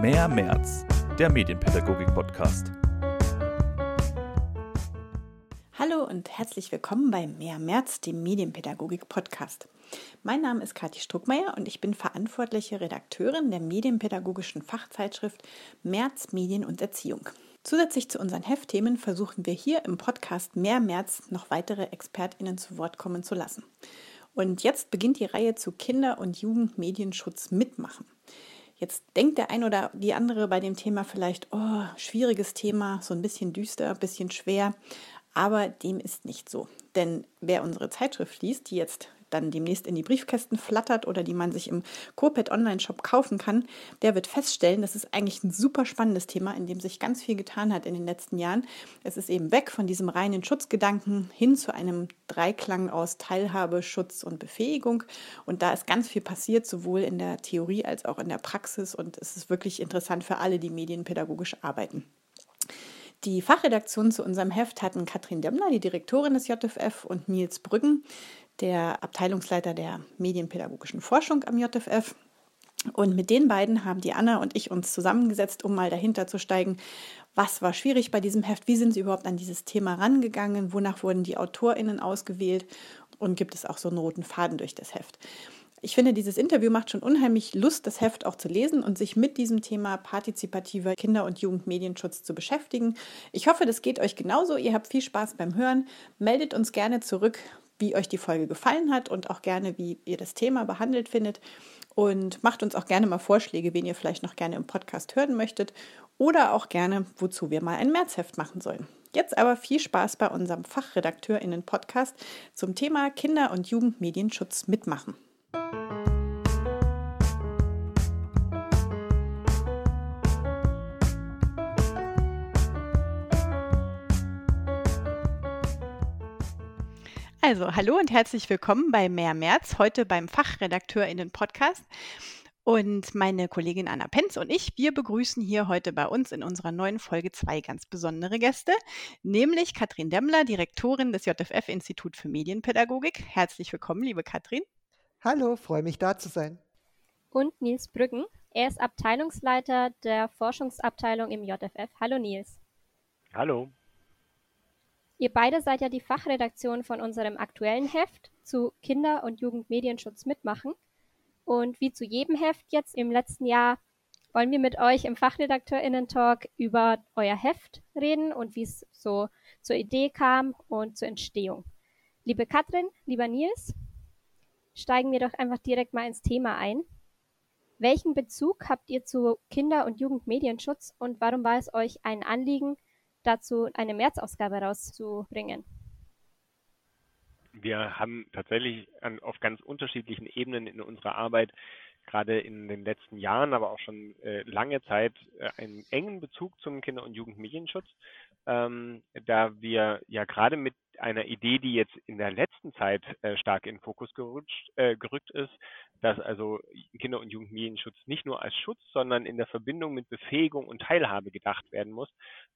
Mehr März, der Medienpädagogik-Podcast. Hallo und herzlich willkommen bei Mehr März, dem Medienpädagogik-Podcast. Mein Name ist Kathi Struckmeier und ich bin verantwortliche Redakteurin der medienpädagogischen Fachzeitschrift März Medien und Erziehung. Zusätzlich zu unseren Heftthemen versuchen wir hier im Podcast Mehr März noch weitere ExpertInnen zu Wort kommen zu lassen. Und jetzt beginnt die Reihe zu Kinder- und Jugendmedienschutz mitmachen. Jetzt denkt der ein oder die andere bei dem Thema vielleicht, oh, schwieriges Thema, so ein bisschen düster, ein bisschen schwer. Aber dem ist nicht so. Denn wer unsere Zeitschrift liest, die jetzt dann demnächst in die Briefkästen flattert oder die man sich im Copet Online-Shop kaufen kann, der wird feststellen, das ist eigentlich ein super spannendes Thema, in dem sich ganz viel getan hat in den letzten Jahren. Es ist eben weg von diesem reinen Schutzgedanken hin zu einem Dreiklang aus Teilhabe, Schutz und Befähigung. Und da ist ganz viel passiert, sowohl in der Theorie als auch in der Praxis. Und es ist wirklich interessant für alle, die medienpädagogisch arbeiten. Die Fachredaktion zu unserem Heft hatten Katrin Demmler, die Direktorin des JFF, und Nils Brüggen, der Abteilungsleiter der medienpädagogischen Forschung am JFF. Und mit den beiden haben die Anna und ich uns zusammengesetzt, um mal dahinter zu steigen, was war schwierig bei diesem Heft, wie sind sie überhaupt an dieses Thema rangegangen, wonach wurden die AutorInnen ausgewählt und gibt es auch so einen roten Faden durch das Heft. Ich finde, dieses Interview macht schon unheimlich Lust, das Heft auch zu lesen und sich mit diesem Thema partizipativer Kinder- und Jugendmedienschutz zu beschäftigen. Ich hoffe, das geht euch genauso. Ihr habt viel Spaß beim Hören. Meldet uns gerne zurück, wie euch die Folge gefallen hat und auch gerne, wie ihr das Thema behandelt findet. Und macht uns auch gerne mal Vorschläge, wen ihr vielleicht noch gerne im Podcast hören möchtet oder auch gerne, wozu wir mal ein Märzheft machen sollen. Jetzt aber viel Spaß bei unserem FachredakteurInnen-Podcast zum Thema Kinder- und Jugendmedienschutz mitmachen. Also, hallo und herzlich willkommen bei Mehr März, heute beim FachredakteurInnen-Podcast. Und meine Kollegin Anna Penz und ich, wir begrüßen hier heute bei uns in unserer neuen Folge zwei ganz besondere Gäste, nämlich Katrin Demmler, Direktorin des JFF Institut für Medienpädagogik. Herzlich willkommen, liebe Katrin. Hallo, freue mich da zu sein. Und Nils Brüggen. Er ist Abteilungsleiter der Forschungsabteilung im JFF. Hallo Nils. Hallo. Ihr beide seid ja die Fachredaktion von unserem aktuellen Heft zu Kinder- und Jugendmedienschutz mitmachen. Und wie zu jedem Heft jetzt im letzten Jahr wollen wir mit euch im Fachredakteurinnen-Talk über euer Heft reden und wie es so zur Idee kam und zur Entstehung. Liebe Katrin, lieber Nils, steigen wir doch einfach direkt mal ins Thema ein. Welchen Bezug habt ihr zu Kinder- und Jugendmedienschutz und warum war es euch ein Anliegen, dazu eine März-Ausgabe rauszubringen? Wir haben tatsächlich an, auf ganz unterschiedlichen Ebenen in unserer Arbeit gerade in den letzten Jahren, aber auch schon äh, lange Zeit äh, einen engen Bezug zum Kinder- und Jugendmedienschutz, ähm, da wir ja gerade mit einer Idee, die jetzt in der letzten Zeit äh, stark in den Fokus gerutscht, äh, gerückt ist, dass also Kinder- und Jugendmedienschutz nicht nur als Schutz, sondern in der Verbindung mit Befähigung und Teilhabe gedacht werden muss,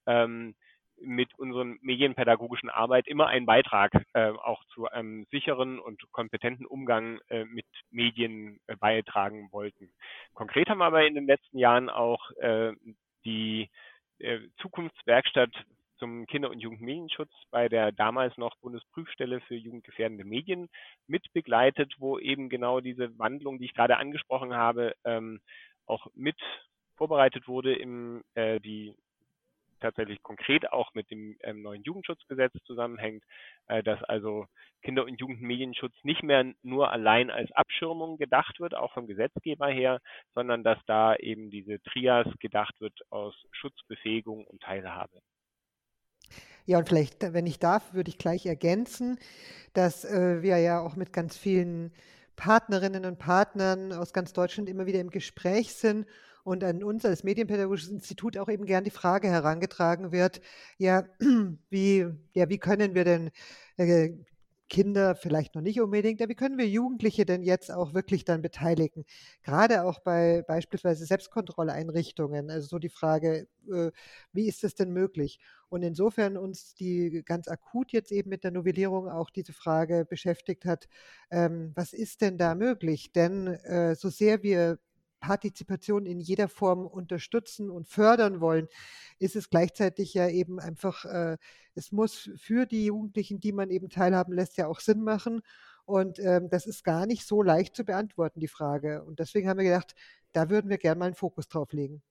ähm, mit unseren medienpädagogischen Arbeit immer einen Beitrag äh, auch zu einem sicheren und kompetenten Umgang äh, mit Medien äh, beitragen wollten. Konkret haben wir aber in den letzten Jahren auch äh, die äh, Zukunftswerkstatt zum Kinder- und Jugendmedienschutz bei der damals noch Bundesprüfstelle für jugendgefährdende Medien mitbegleitet, wo eben genau diese Wandlung, die ich gerade angesprochen habe, ähm, auch mit vorbereitet wurde, im, äh, die tatsächlich konkret auch mit dem ähm, neuen Jugendschutzgesetz zusammenhängt, äh, dass also Kinder- und Jugendmedienschutz nicht mehr nur allein als Abschirmung gedacht wird, auch vom Gesetzgeber her, sondern dass da eben diese Trias gedacht wird aus Schutzbefähigung und Teilhabe. Ja, und vielleicht, wenn ich darf, würde ich gleich ergänzen, dass äh, wir ja auch mit ganz vielen Partnerinnen und Partnern aus ganz Deutschland immer wieder im Gespräch sind und an uns als Medienpädagogisches Institut auch eben gern die Frage herangetragen wird, ja, wie, ja, wie können wir denn äh, Kinder vielleicht noch nicht unbedingt, aber wie können wir Jugendliche denn jetzt auch wirklich dann beteiligen? Gerade auch bei beispielsweise Selbstkontrolleinrichtungen. Also so die Frage, äh, wie ist das denn möglich? Und insofern uns die ganz akut jetzt eben mit der Novellierung auch diese Frage beschäftigt hat, ähm, was ist denn da möglich? Denn äh, so sehr wir Partizipation in jeder Form unterstützen und fördern wollen, ist es gleichzeitig ja eben einfach, äh, es muss für die Jugendlichen, die man eben teilhaben lässt, ja auch Sinn machen. Und ähm, das ist gar nicht so leicht zu beantworten, die Frage. Und deswegen haben wir gedacht, da würden wir gerne mal einen Fokus drauf legen.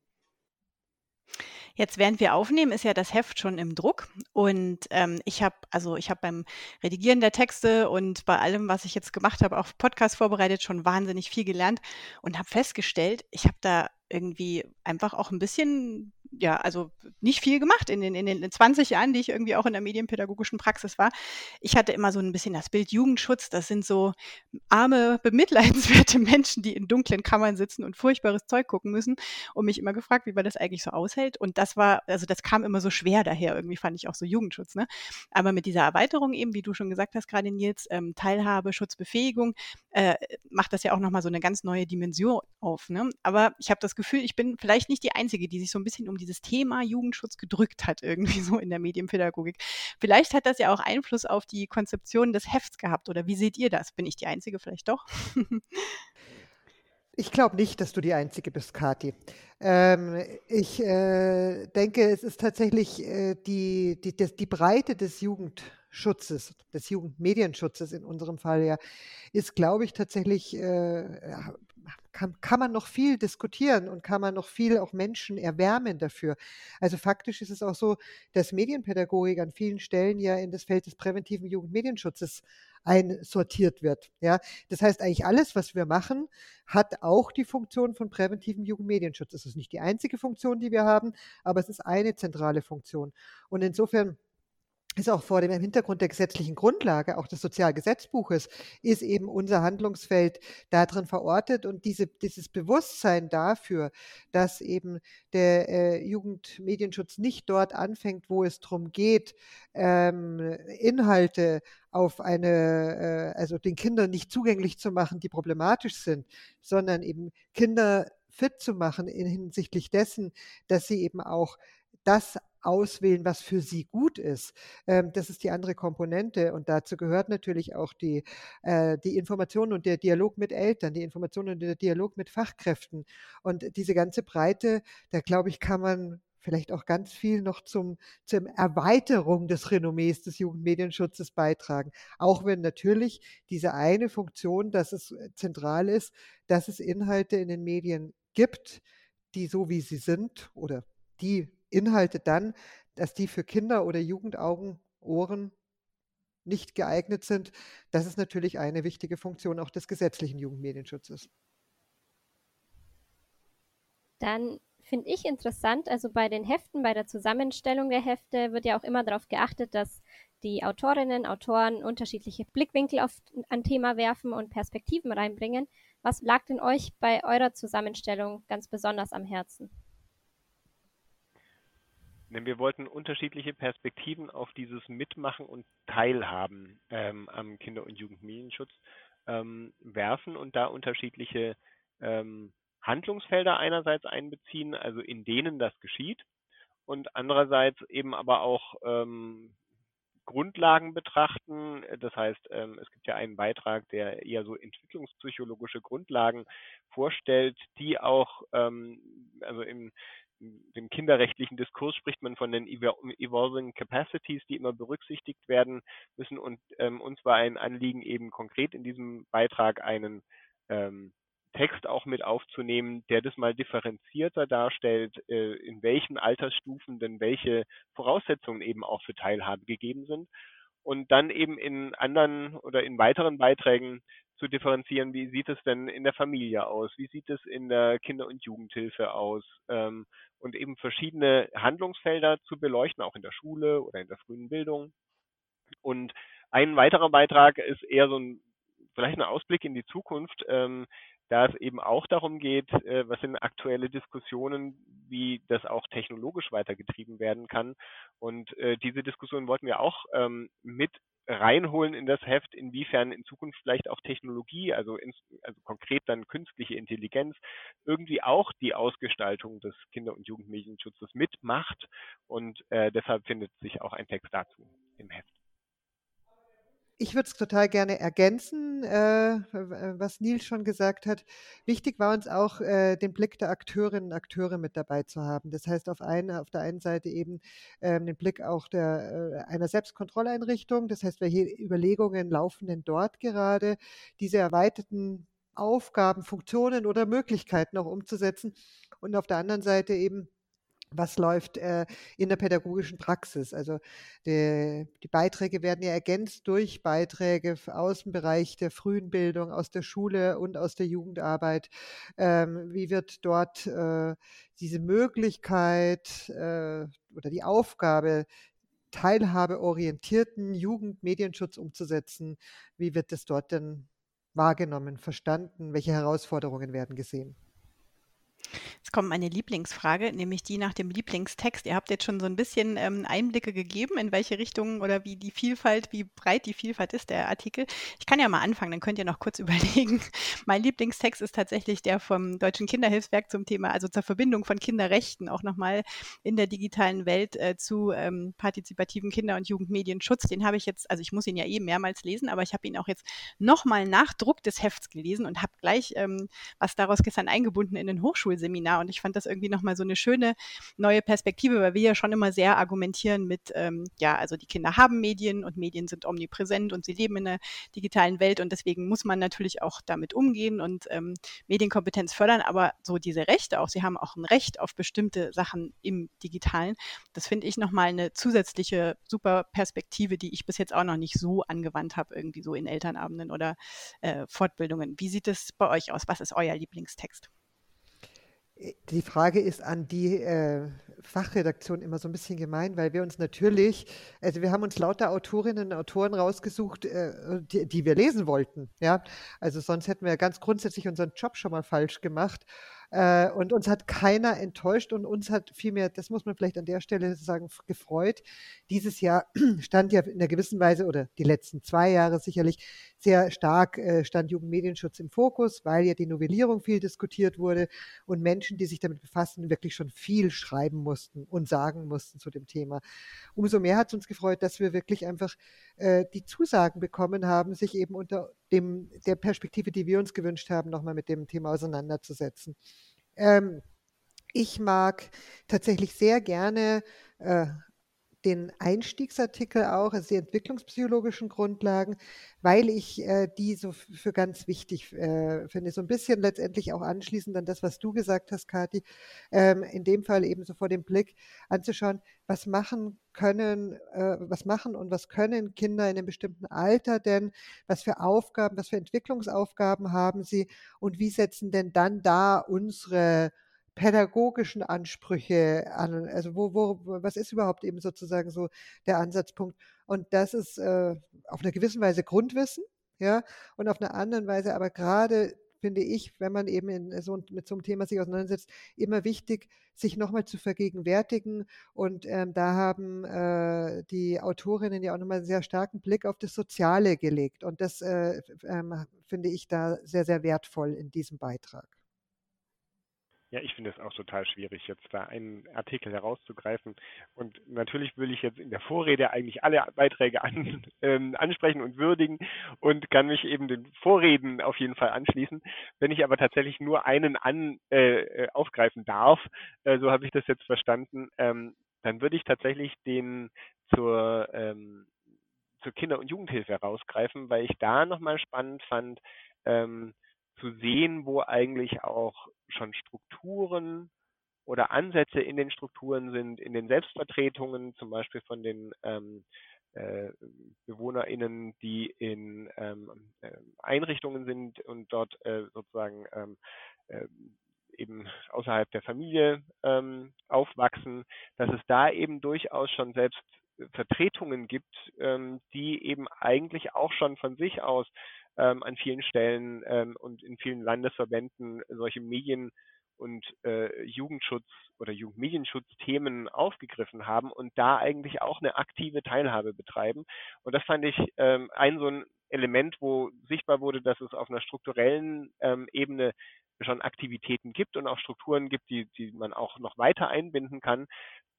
Jetzt, während wir aufnehmen, ist ja das Heft schon im Druck. Und ähm, ich habe, also ich habe beim Redigieren der Texte und bei allem, was ich jetzt gemacht habe, auch Podcast vorbereitet, schon wahnsinnig viel gelernt und habe festgestellt, ich habe da irgendwie einfach auch ein bisschen ja, also nicht viel gemacht in den, in den 20 Jahren, die ich irgendwie auch in der medienpädagogischen Praxis war. Ich hatte immer so ein bisschen das Bild Jugendschutz. Das sind so arme, bemitleidenswerte Menschen, die in dunklen Kammern sitzen und furchtbares Zeug gucken müssen und mich immer gefragt, wie man das eigentlich so aushält. Und das war, also das kam immer so schwer daher. Irgendwie fand ich auch so Jugendschutz. Ne? Aber mit dieser Erweiterung eben, wie du schon gesagt hast, gerade Nils, ähm, Teilhabe, Schutzbefähigung, äh, macht das ja auch nochmal so eine ganz neue Dimension auf. Ne? Aber ich habe das Gefühl, ich bin vielleicht nicht die Einzige, die sich so ein bisschen um dieses Thema Jugendschutz gedrückt hat, irgendwie so in der Medienpädagogik. Vielleicht hat das ja auch Einfluss auf die Konzeption des Hefts gehabt. Oder wie seht ihr das? Bin ich die Einzige vielleicht doch? Ich glaube nicht, dass du die Einzige bist, Kathi. Ähm, ich äh, denke, es ist tatsächlich äh, die, die, die Breite des Jugendschutzes, des Jugendmedienschutzes in unserem Fall ja, ist, glaube ich, tatsächlich äh, kann, kann man noch viel diskutieren und kann man noch viel auch Menschen erwärmen dafür. Also faktisch ist es auch so, dass Medienpädagogik an vielen Stellen ja in das Feld des präventiven Jugendmedienschutzes einsortiert wird. Ja, das heißt eigentlich alles, was wir machen, hat auch die Funktion von präventivem Jugendmedienschutz. Es ist nicht die einzige Funktion, die wir haben, aber es ist eine zentrale Funktion. Und insofern ist auch vor dem Hintergrund der gesetzlichen Grundlage, auch des Sozialgesetzbuches, ist eben unser Handlungsfeld darin verortet. Und diese, dieses Bewusstsein dafür, dass eben der äh, Jugendmedienschutz nicht dort anfängt, wo es darum geht, ähm, Inhalte auf eine, äh, also den Kindern nicht zugänglich zu machen, die problematisch sind, sondern eben Kinder fit zu machen in hinsichtlich dessen, dass sie eben auch das auswählen, was für sie gut ist. Ähm, das ist die andere Komponente und dazu gehört natürlich auch die, äh, die Information und der Dialog mit Eltern, die Information und der Dialog mit Fachkräften. Und diese ganze Breite, da glaube ich, kann man vielleicht auch ganz viel noch zum, zur Erweiterung des Renommees des Jugendmedienschutzes beitragen. Auch wenn natürlich diese eine Funktion, dass es zentral ist, dass es Inhalte in den Medien gibt, die so wie sie sind oder die Inhalte dann, dass die für Kinder oder Jugendaugen, Ohren nicht geeignet sind. Das ist natürlich eine wichtige Funktion auch des gesetzlichen Jugendmedienschutzes. Dann finde ich interessant, also bei den Heften, bei der Zusammenstellung der Hefte wird ja auch immer darauf geachtet, dass die Autorinnen, Autoren unterschiedliche Blickwinkel auf ein Thema werfen und Perspektiven reinbringen. Was lag denn euch bei eurer Zusammenstellung ganz besonders am Herzen? Denn wir wollten unterschiedliche Perspektiven auf dieses Mitmachen und Teilhaben ähm, am Kinder- und Jugendmedienschutz ähm, werfen und da unterschiedliche ähm, Handlungsfelder einerseits einbeziehen, also in denen das geschieht, und andererseits eben aber auch ähm, Grundlagen betrachten. Das heißt, ähm, es gibt ja einen Beitrag, der eher so entwicklungspsychologische Grundlagen vorstellt, die auch ähm, also im dem kinderrechtlichen Diskurs spricht man von den Evolving Capacities, die immer berücksichtigt werden müssen. Und ähm, uns war ein Anliegen, eben konkret in diesem Beitrag einen ähm, Text auch mit aufzunehmen, der das mal differenzierter darstellt, äh, in welchen Altersstufen denn welche Voraussetzungen eben auch für Teilhabe gegeben sind. Und dann eben in anderen oder in weiteren Beiträgen zu differenzieren, wie sieht es denn in der Familie aus, wie sieht es in der Kinder- und Jugendhilfe aus ähm, und eben verschiedene Handlungsfelder zu beleuchten, auch in der Schule oder in der frühen Bildung. Und ein weiterer Beitrag ist eher so ein, vielleicht ein Ausblick in die Zukunft, ähm, da es eben auch darum geht, äh, was sind aktuelle Diskussionen, wie das auch technologisch weitergetrieben werden kann. Und äh, diese Diskussion wollten wir auch ähm, mit reinholen in das Heft, inwiefern in Zukunft vielleicht auch Technologie, also, ins, also konkret dann künstliche Intelligenz, irgendwie auch die Ausgestaltung des Kinder- und Jugendmedienschutzes mitmacht. Und äh, deshalb findet sich auch ein Text dazu im Heft. Ich würde es total gerne ergänzen, äh, was Nils schon gesagt hat. Wichtig war uns auch, äh, den Blick der Akteurinnen und Akteure mit dabei zu haben. Das heißt, auf, eine, auf der einen Seite eben ähm, den Blick auch der, äh, einer Selbstkontrolleinrichtung. Das heißt, welche Überlegungen laufen denn dort gerade, diese erweiterten Aufgaben, Funktionen oder Möglichkeiten auch umzusetzen. Und auf der anderen Seite eben was läuft äh, in der pädagogischen Praxis. Also die, die, Beiträge werden ja ergänzt durch Beiträge aus dem Bereich der frühen Bildung, aus der Schule und aus der Jugendarbeit. Ähm, wie wird dort äh, diese Möglichkeit äh, oder die Aufgabe, teilhabeorientierten Jugendmedienschutz umzusetzen, wie wird es dort denn wahrgenommen, verstanden? Welche Herausforderungen werden gesehen? Jetzt kommt meine Lieblingsfrage, nämlich die nach dem Lieblingstext. Ihr habt jetzt schon so ein bisschen ähm, Einblicke gegeben, in welche Richtung oder wie die Vielfalt, wie breit die Vielfalt ist, der Artikel. Ich kann ja mal anfangen, dann könnt ihr noch kurz überlegen. Mein Lieblingstext ist tatsächlich der vom Deutschen Kinderhilfswerk zum Thema, also zur Verbindung von Kinderrechten, auch nochmal in der digitalen Welt äh, zu ähm, partizipativen Kinder- und Jugendmedienschutz. Den habe ich jetzt, also ich muss ihn ja eh mehrmals lesen, aber ich habe ihn auch jetzt nochmal nach Druck des Hefts gelesen und habe gleich ähm, was daraus gestern eingebunden in den Hochschulseminar Seminar. Und ich fand das irgendwie nochmal so eine schöne neue Perspektive, weil wir ja schon immer sehr argumentieren mit, ähm, ja, also die Kinder haben Medien und Medien sind omnipräsent und sie leben in einer digitalen Welt und deswegen muss man natürlich auch damit umgehen und ähm, Medienkompetenz fördern, aber so diese Rechte auch, sie haben auch ein Recht auf bestimmte Sachen im Digitalen. Das finde ich nochmal eine zusätzliche super Perspektive, die ich bis jetzt auch noch nicht so angewandt habe, irgendwie so in Elternabenden oder äh, Fortbildungen. Wie sieht es bei euch aus? Was ist euer Lieblingstext? Die Frage ist an die äh, Fachredaktion immer so ein bisschen gemein, weil wir uns natürlich, also wir haben uns lauter Autorinnen und Autoren rausgesucht, äh, die, die, wir lesen wollten. Ja, also sonst hätten wir ganz grundsätzlich unseren Job schon mal falsch gemacht. Äh, und uns hat keiner enttäuscht und uns hat vielmehr, das muss man vielleicht an der Stelle sagen, gefreut. Dieses Jahr stand ja in einer gewissen Weise oder die letzten zwei Jahre sicherlich sehr stark äh, stand Jugendmedienschutz im Fokus, weil ja die Novellierung viel diskutiert wurde und Menschen, die sich damit befassen, wirklich schon viel schreiben mussten und sagen mussten zu dem Thema. Umso mehr hat es uns gefreut, dass wir wirklich einfach äh, die Zusagen bekommen haben, sich eben unter dem, der Perspektive, die wir uns gewünscht haben, nochmal mit dem Thema auseinanderzusetzen. Ähm, ich mag tatsächlich sehr gerne äh, den Einstiegsartikel auch, also die entwicklungspsychologischen Grundlagen, weil ich äh, die so für ganz wichtig äh, finde. So ein bisschen letztendlich auch anschließend an das, was du gesagt hast, Kathi, ähm, in dem Fall eben so vor dem Blick anzuschauen, was machen können, äh, was machen und was können Kinder in einem bestimmten Alter denn, was für Aufgaben, was für Entwicklungsaufgaben haben sie und wie setzen denn dann da unsere pädagogischen Ansprüche an? Also wo, wo, was ist überhaupt eben sozusagen so der Ansatzpunkt? Und das ist äh, auf einer gewissen Weise Grundwissen, ja, und auf einer anderen Weise aber gerade finde ich, wenn man eben in so, mit so einem Thema sich auseinandersetzt, immer wichtig, sich nochmal zu vergegenwärtigen. Und ähm, da haben äh, die Autorinnen ja auch nochmal einen sehr starken Blick auf das Soziale gelegt. Und das äh, äh, finde ich da sehr, sehr wertvoll in diesem Beitrag. Ja, ich finde es auch total schwierig, jetzt da einen Artikel herauszugreifen. Und natürlich will ich jetzt in der Vorrede eigentlich alle Beiträge an, ähm, ansprechen und würdigen und kann mich eben den Vorreden auf jeden Fall anschließen. Wenn ich aber tatsächlich nur einen an, äh, äh aufgreifen darf, äh, so habe ich das jetzt verstanden, ähm, dann würde ich tatsächlich den zur, ähm, zur Kinder- und Jugendhilfe herausgreifen, weil ich da nochmal spannend fand, ähm, zu sehen, wo eigentlich auch schon Strukturen oder Ansätze in den Strukturen sind, in den Selbstvertretungen, zum Beispiel von den ähm, äh, BewohnerInnen, die in ähm, äh, Einrichtungen sind und dort äh, sozusagen ähm, äh, eben außerhalb der Familie ähm, aufwachsen, dass es da eben durchaus schon selbst Vertretungen gibt, ähm, die eben eigentlich auch schon von sich aus ähm, an vielen Stellen ähm, und in vielen Landesverbänden solche Medien- und äh, Jugendschutz oder Jugendmedienschutzthemen aufgegriffen haben und da eigentlich auch eine aktive Teilhabe betreiben. Und das fand ich ähm, ein so ein Element, wo sichtbar wurde, dass es auf einer strukturellen ähm, Ebene schon Aktivitäten gibt und auch Strukturen gibt, die, die man auch noch weiter einbinden kann,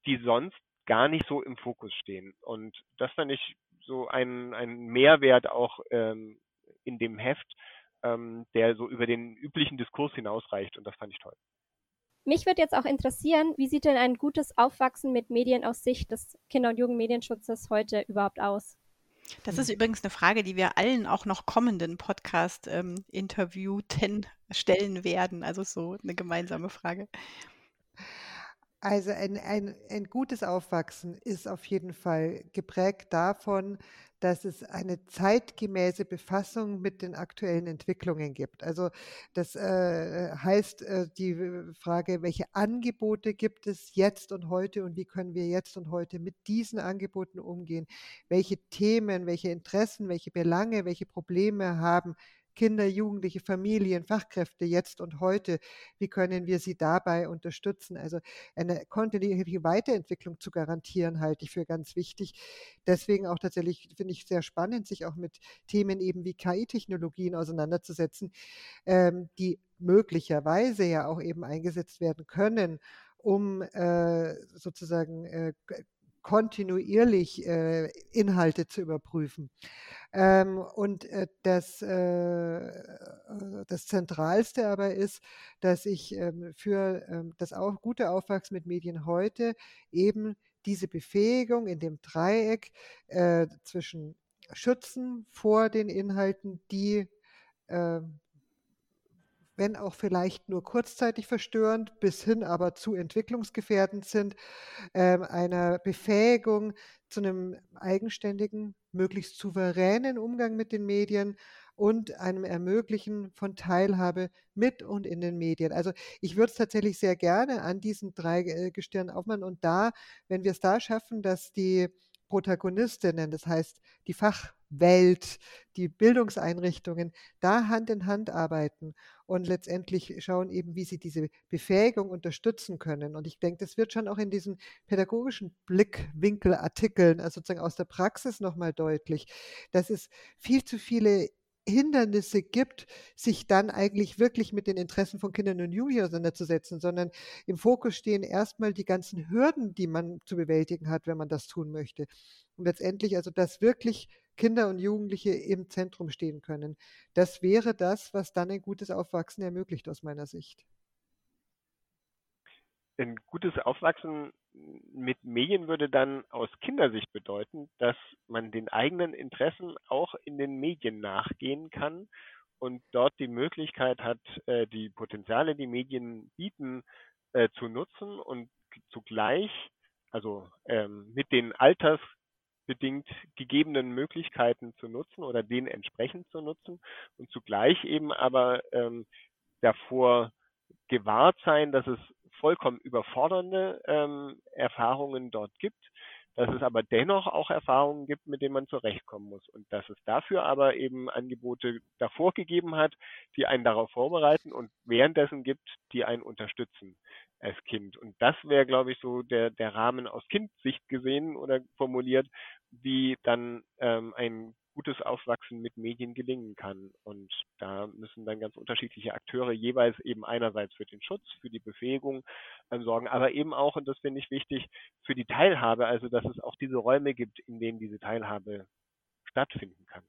die sonst gar nicht so im Fokus stehen. Und das fand ich so einen, einen Mehrwert auch ähm, in dem Heft, ähm, der so über den üblichen Diskurs hinausreicht und das fand ich toll. Mich würde jetzt auch interessieren, wie sieht denn ein gutes Aufwachsen mit Medien aus Sicht des Kinder- und Jugendmedienschutzes heute überhaupt aus? Das ist übrigens eine Frage, die wir allen auch noch kommenden Podcast-Interviewten ähm, stellen werden. Also so eine gemeinsame Frage. Also ein, ein, ein gutes Aufwachsen ist auf jeden Fall geprägt davon, dass es eine zeitgemäße Befassung mit den aktuellen Entwicklungen gibt. Also das äh, heißt äh, die Frage, welche Angebote gibt es jetzt und heute und wie können wir jetzt und heute mit diesen Angeboten umgehen? Welche Themen, welche Interessen, welche Belange, welche Probleme haben Kinder, Jugendliche, Familien, Fachkräfte jetzt und heute, wie können wir sie dabei unterstützen? Also eine kontinuierliche Weiterentwicklung zu garantieren, halte ich für ganz wichtig. Deswegen auch tatsächlich finde ich sehr spannend, sich auch mit Themen eben wie KI-Technologien auseinanderzusetzen, ähm, die möglicherweise ja auch eben eingesetzt werden können, um äh, sozusagen äh, kontinuierlich äh, Inhalte zu überprüfen. Ähm, und äh, das, äh, das Zentralste aber ist, dass ich ähm, für ähm, das auch gute Aufwachsen mit Medien heute eben diese Befähigung in dem Dreieck äh, zwischen Schützen vor den Inhalten, die ähm, wenn auch vielleicht nur kurzzeitig verstörend, bis hin aber zu entwicklungsgefährdend sind, äh, einer Befähigung zu einem eigenständigen, möglichst souveränen Umgang mit den Medien und einem Ermöglichen von Teilhabe mit und in den Medien. Also ich würde es tatsächlich sehr gerne an diesen drei äh, Gestirnen aufmachen und da, wenn wir es da schaffen, dass die Protagonistinnen, das heißt die Fachwelt, die Bildungseinrichtungen, da Hand in Hand arbeiten und letztendlich schauen eben, wie sie diese Befähigung unterstützen können. Und ich denke, das wird schon auch in diesen pädagogischen Blickwinkelartikeln, also sozusagen aus der Praxis nochmal deutlich, dass es viel zu viele Hindernisse gibt, sich dann eigentlich wirklich mit den Interessen von Kindern und Jugendlichen auseinanderzusetzen, sondern im Fokus stehen erstmal die ganzen Hürden, die man zu bewältigen hat, wenn man das tun möchte. Und letztendlich also, dass wirklich Kinder und Jugendliche im Zentrum stehen können. Das wäre das, was dann ein gutes Aufwachsen ermöglicht aus meiner Sicht. Ein gutes Aufwachsen mit Medien würde dann aus Kindersicht bedeuten, dass man den eigenen Interessen auch in den Medien nachgehen kann und dort die Möglichkeit hat, äh, die Potenziale, die Medien bieten, äh, zu nutzen und zugleich, also ähm, mit den altersbedingt gegebenen Möglichkeiten zu nutzen oder denen entsprechend zu nutzen und zugleich eben aber ähm, davor gewahrt sein, dass es vollkommen überfordernde ähm, Erfahrungen dort gibt, dass es aber dennoch auch Erfahrungen gibt, mit denen man zurechtkommen muss und dass es dafür aber eben Angebote davor gegeben hat, die einen darauf vorbereiten und währenddessen gibt, die einen unterstützen als Kind. Und das wäre, glaube ich, so der, der Rahmen aus Kindsicht gesehen oder formuliert, wie dann ähm, ein gutes Aufwachsen mit Medien gelingen kann. Und da müssen dann ganz unterschiedliche Akteure jeweils eben einerseits für den Schutz, für die Befähigung ähm, sorgen, aber eben auch, und das finde ich wichtig, für die Teilhabe, also dass es auch diese Räume gibt, in denen diese Teilhabe stattfinden kann.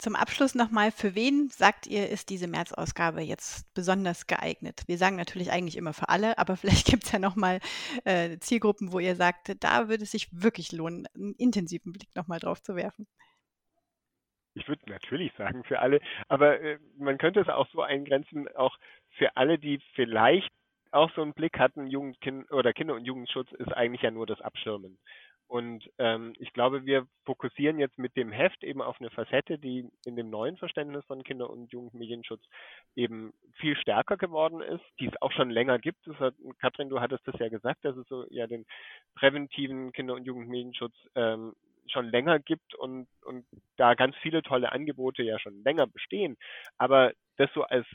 Zum Abschluss nochmal, für wen sagt ihr, ist diese März-Ausgabe jetzt besonders geeignet? Wir sagen natürlich eigentlich immer für alle, aber vielleicht gibt es ja nochmal äh, Zielgruppen, wo ihr sagt, da würde es sich wirklich lohnen, einen intensiven Blick nochmal drauf zu werfen. Ich würde natürlich sagen für alle, aber äh, man könnte es auch so eingrenzen, auch für alle, die vielleicht auch so einen Blick hatten, Jugend, kind, oder Kinder- und Jugendschutz ist eigentlich ja nur das Abschirmen. Und ähm, ich glaube, wir fokussieren jetzt mit dem Heft eben auf eine Facette, die in dem neuen Verständnis von Kinder- und Jugendmedienschutz eben viel stärker geworden ist, die es auch schon länger gibt. Das hat, Katrin, du hattest das ja gesagt, dass es so ja den präventiven Kinder- und Jugendmedienschutz ähm, schon länger gibt und, und da ganz viele tolle Angebote ja schon länger bestehen. Aber das so als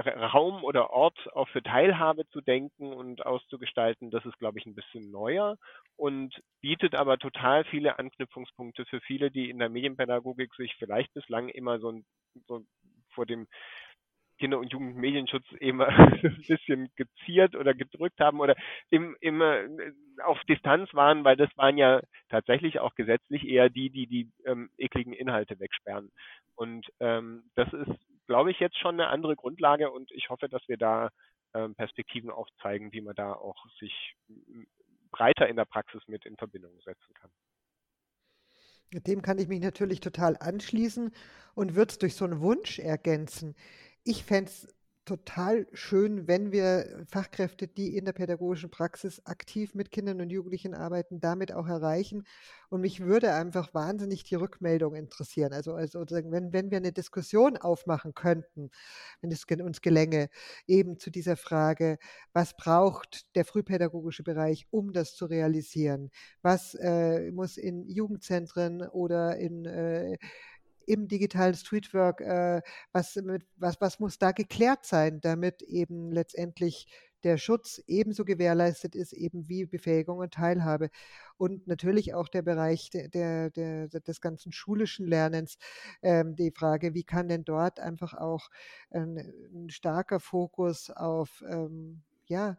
Raum oder Ort auch für Teilhabe zu denken und auszugestalten, das ist, glaube ich, ein bisschen neuer und bietet aber total viele Anknüpfungspunkte für viele, die in der Medienpädagogik sich vielleicht bislang immer so, so vor dem Kinder- und Jugendmedienschutz eben ein bisschen geziert oder gedrückt haben oder im, im, äh, auf Distanz waren, weil das waren ja tatsächlich auch gesetzlich eher die, die die ähm, ekligen Inhalte wegsperren. Und ähm, das ist, glaube ich, jetzt schon eine andere Grundlage und ich hoffe, dass wir da ähm, Perspektiven aufzeigen, wie man da auch sich breiter in der Praxis mit in Verbindung setzen kann. Dem kann ich mich natürlich total anschließen und würde es durch so einen Wunsch ergänzen. Ich fände es total schön, wenn wir Fachkräfte, die in der pädagogischen Praxis aktiv mit Kindern und Jugendlichen arbeiten, damit auch erreichen. Und mich würde einfach wahnsinnig die Rückmeldung interessieren. Also, also wenn, wenn wir eine Diskussion aufmachen könnten, wenn es uns gelänge, eben zu dieser Frage, was braucht der frühpädagogische Bereich, um das zu realisieren? Was äh, muss in Jugendzentren oder in äh, im digitalen Streetwork, äh, was, mit, was, was muss da geklärt sein, damit eben letztendlich der Schutz ebenso gewährleistet ist, eben wie Befähigung und Teilhabe. Und natürlich auch der Bereich der, der, der des ganzen schulischen Lernens, ähm, die Frage, wie kann denn dort einfach auch ein, ein starker Fokus auf, ähm, ja,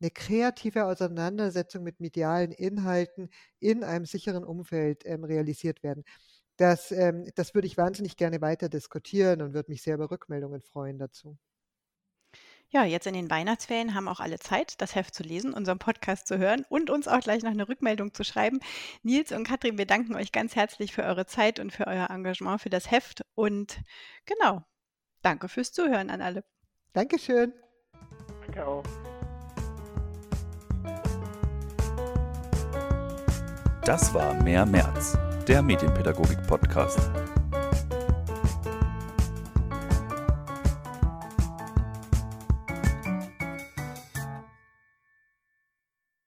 eine kreative Auseinandersetzung mit medialen Inhalten in einem sicheren Umfeld ähm, realisiert werden. Das, ähm, das würde ich wahnsinnig gerne weiter diskutieren und würde mich sehr über Rückmeldungen freuen dazu. Ja, jetzt in den Weihnachtsferien haben auch alle Zeit, das Heft zu lesen, unseren Podcast zu hören und uns auch gleich noch eine Rückmeldung zu schreiben. Nils und Katrin, wir danken euch ganz herzlich für eure Zeit und für euer Engagement für das Heft. Und genau, danke fürs Zuhören an alle. Dankeschön. Danke auch. Das war Mehr März der Medienpädagogik-Podcast.